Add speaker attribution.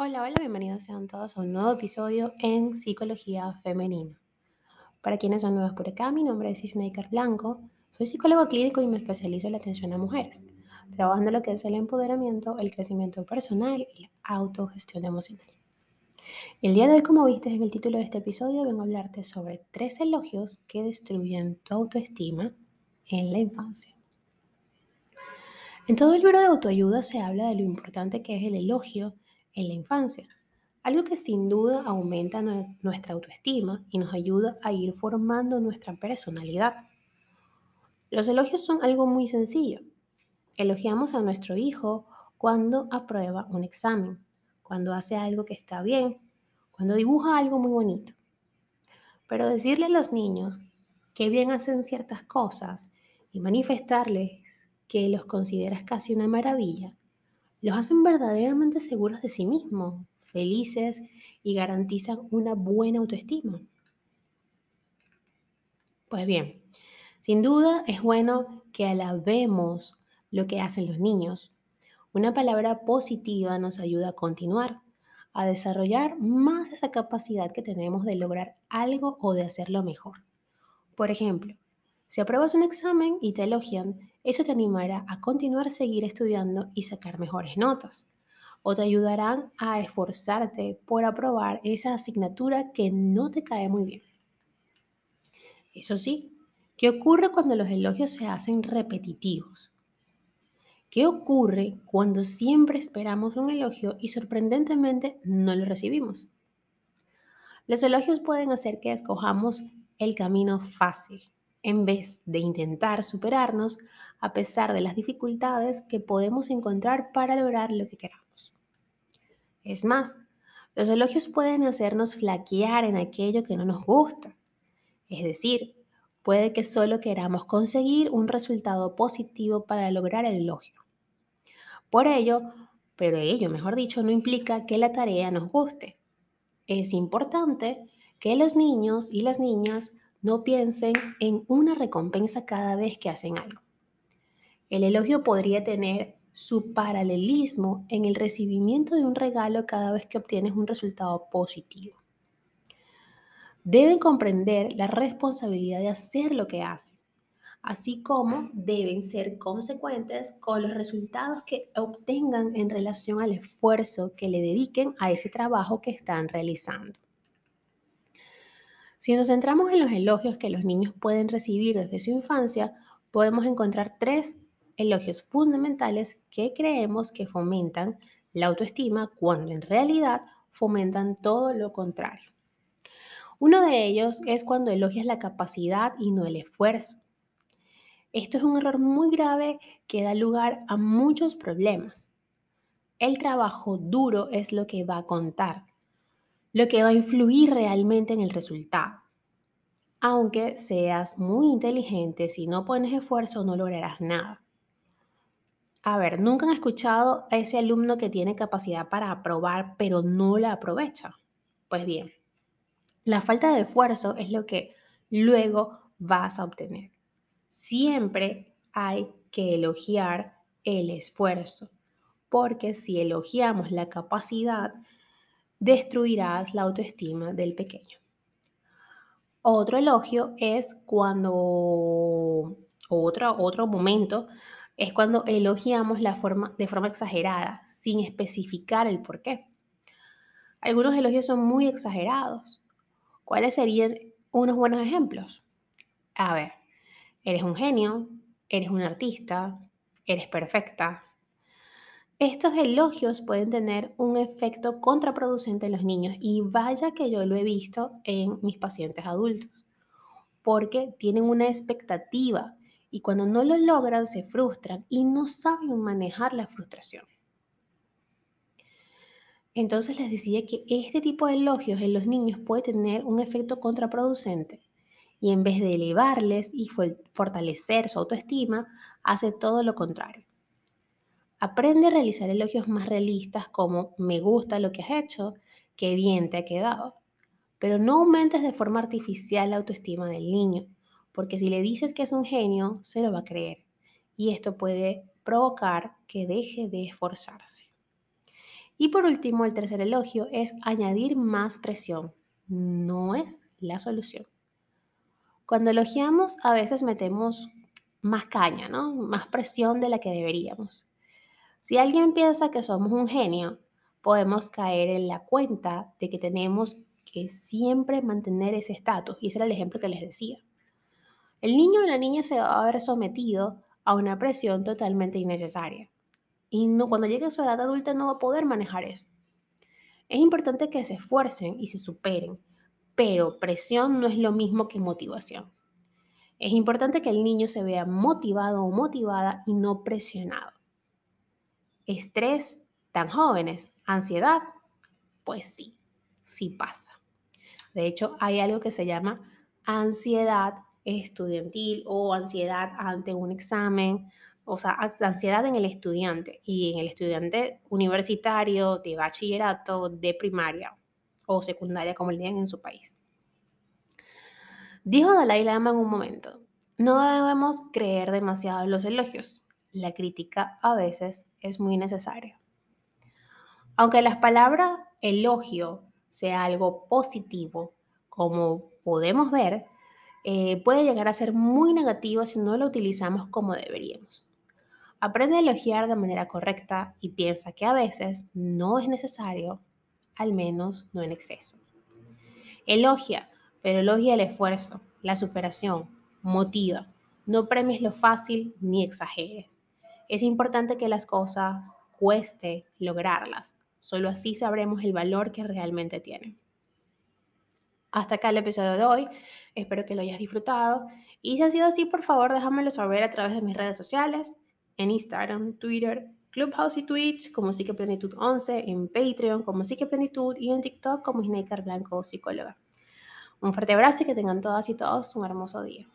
Speaker 1: Hola, hola, bienvenidos sean todos a un nuevo episodio en Psicología Femenina. Para quienes son nuevos por acá, mi nombre es Isnaker Blanco, soy psicólogo clínico y me especializo en la atención a mujeres, trabajando lo que es el empoderamiento, el crecimiento personal y la autogestión emocional. El día de hoy, como viste en el título de este episodio, vengo a hablarte sobre tres elogios que destruyen tu autoestima en la infancia. En todo el libro de autoayuda se habla de lo importante que es el elogio en la infancia, algo que sin duda aumenta nuestra autoestima y nos ayuda a ir formando nuestra personalidad. Los elogios son algo muy sencillo. Elogiamos a nuestro hijo cuando aprueba un examen, cuando hace algo que está bien, cuando dibuja algo muy bonito. Pero decirle a los niños que bien hacen ciertas cosas y manifestarles que los consideras casi una maravilla, los hacen verdaderamente seguros de sí mismos, felices y garantizan una buena autoestima. Pues bien, sin duda es bueno que alabemos lo que hacen los niños. Una palabra positiva nos ayuda a continuar, a desarrollar más esa capacidad que tenemos de lograr algo o de hacerlo mejor. Por ejemplo, si apruebas un examen y te elogian, eso te animará a continuar seguir estudiando y sacar mejores notas. O te ayudarán a esforzarte por aprobar esa asignatura que no te cae muy bien. Eso sí, ¿qué ocurre cuando los elogios se hacen repetitivos? ¿Qué ocurre cuando siempre esperamos un elogio y sorprendentemente no lo recibimos? Los elogios pueden hacer que escojamos el camino fácil, en vez de intentar superarnos a pesar de las dificultades que podemos encontrar para lograr lo que queramos. Es más, los elogios pueden hacernos flaquear en aquello que no nos gusta. Es decir, puede que solo queramos conseguir un resultado positivo para lograr el elogio. Por ello, pero ello, mejor dicho, no implica que la tarea nos guste. Es importante que los niños y las niñas no piensen en una recompensa cada vez que hacen algo. El elogio podría tener su paralelismo en el recibimiento de un regalo cada vez que obtienes un resultado positivo. Deben comprender la responsabilidad de hacer lo que hacen, así como deben ser consecuentes con los resultados que obtengan en relación al esfuerzo que le dediquen a ese trabajo que están realizando. Si nos centramos en los elogios que los niños pueden recibir desde su infancia, podemos encontrar tres elogios fundamentales que creemos que fomentan la autoestima cuando en realidad fomentan todo lo contrario. Uno de ellos es cuando elogias la capacidad y no el esfuerzo. Esto es un error muy grave que da lugar a muchos problemas. El trabajo duro es lo que va a contar, lo que va a influir realmente en el resultado. Aunque seas muy inteligente, si no pones esfuerzo no lograrás nada. A ver, ¿nunca han escuchado a ese alumno que tiene capacidad para aprobar pero no la aprovecha? Pues bien, la falta de esfuerzo es lo que luego vas a obtener. Siempre hay que elogiar el esfuerzo, porque si elogiamos la capacidad, destruirás la autoestima del pequeño. Otro elogio es cuando, otro, otro momento, es cuando elogiamos la forma, de forma exagerada, sin especificar el por qué. Algunos elogios son muy exagerados. ¿Cuáles serían unos buenos ejemplos? A ver, eres un genio, eres un artista, eres perfecta, estos elogios pueden tener un efecto contraproducente en los niños y vaya que yo lo he visto en mis pacientes adultos, porque tienen una expectativa y cuando no lo logran se frustran y no saben manejar la frustración. Entonces les decía que este tipo de elogios en los niños puede tener un efecto contraproducente y en vez de elevarles y fortalecer su autoestima, hace todo lo contrario. Aprende a realizar elogios más realistas como me gusta lo que has hecho, qué bien te ha quedado. Pero no aumentes de forma artificial la autoestima del niño, porque si le dices que es un genio, se lo va a creer. Y esto puede provocar que deje de esforzarse. Y por último, el tercer elogio es añadir más presión. No es la solución. Cuando elogiamos, a veces metemos más caña, ¿no? Más presión de la que deberíamos. Si alguien piensa que somos un genio, podemos caer en la cuenta de que tenemos que siempre mantener ese estatus. Y ese era el ejemplo que les decía. El niño o la niña se va a ver sometido a una presión totalmente innecesaria. Y no, cuando llegue a su edad adulta no va a poder manejar eso. Es importante que se esfuercen y se superen, pero presión no es lo mismo que motivación. Es importante que el niño se vea motivado o motivada y no presionado. Estrés tan jóvenes, ansiedad, pues sí, sí pasa. De hecho, hay algo que se llama ansiedad estudiantil o ansiedad ante un examen, o sea, ansiedad en el estudiante y en el estudiante universitario, de bachillerato, de primaria o secundaria, como le digan en su país. Dijo Dalai Lama en un momento, no debemos creer demasiado en los elogios. La crítica a veces es muy necesaria. Aunque las palabras elogio sea algo positivo, como podemos ver, eh, puede llegar a ser muy negativo si no lo utilizamos como deberíamos. Aprende a elogiar de manera correcta y piensa que a veces no es necesario, al menos no en exceso. Elogia, pero elogia el esfuerzo, la superación, motiva. No premies lo fácil ni exageres. Es importante que las cosas cueste lograrlas. Solo así sabremos el valor que realmente tienen. Hasta acá el episodio de hoy. Espero que lo hayas disfrutado. Y si ha sido así, por favor, déjamelo saber a través de mis redes sociales, en Instagram, Twitter, Clubhouse y Twitch como Psiqueplenitud 11, en Patreon como Psiqueplenitud y en TikTok como Snaker Blanco Psicóloga. Un fuerte abrazo y que tengan todas y todos un hermoso día.